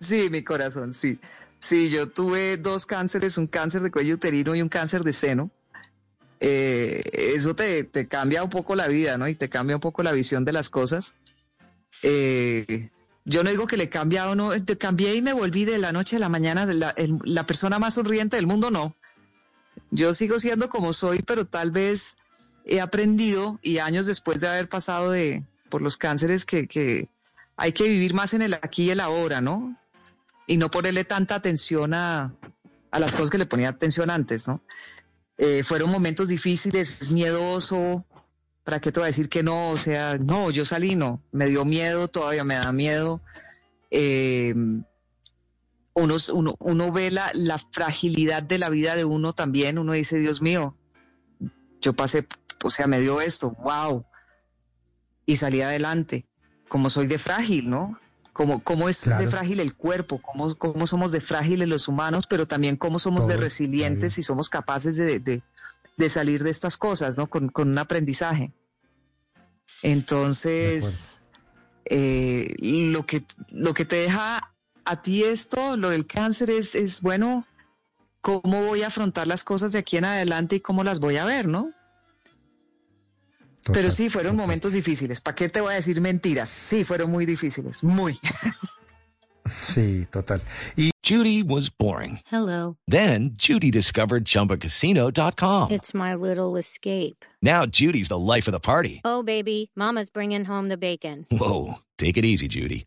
Sí, mi corazón, sí. Sí, yo tuve dos cánceres, un cáncer de cuello uterino y un cáncer de seno. Eh, eso te, te, cambia un poco la vida, ¿no? Y te cambia un poco la visión de las cosas. Eh, yo no digo que le cambia o no, te cambié y me volví de la noche a la mañana la, la persona más sonriente del mundo, no. Yo sigo siendo como soy, pero tal vez he aprendido y años después de haber pasado de, por los cánceres que, que hay que vivir más en el aquí y el ahora, ¿no? Y no ponerle tanta atención a, a las cosas que le ponía atención antes, ¿no? Eh, fueron momentos difíciles, es miedoso, ¿para qué te voy a decir que no? O sea, no, yo salí, no, me dio miedo, todavía me da miedo. Eh, uno, uno, uno, ve la, la, fragilidad de la vida de uno también, uno dice, Dios mío, yo pasé, o sea, me dio esto, wow, y salí adelante, como soy de frágil, ¿no? Como, cómo es claro. de frágil el cuerpo, cómo, cómo somos de frágiles los humanos, pero también cómo somos Todo, de resilientes y somos capaces de, de, de, salir de estas cosas, ¿no? Con, con un aprendizaje. Entonces, eh, lo, que, lo que te deja a ti esto, lo del cáncer, es, es bueno, cómo voy a afrontar las cosas de aquí en adelante y cómo las voy a ver, ¿no? Total, Pero sí, fueron total. momentos difíciles. ¿Para qué te voy a decir mentiras? Sí, fueron muy difíciles, muy. Sí, total. Y Judy was boring. Hello. Then Judy discovered ChumbaCasino.com. It's my little escape. Now Judy's the life of the party. Oh, baby, mama's bringing home the bacon. Whoa, take it easy, Judy.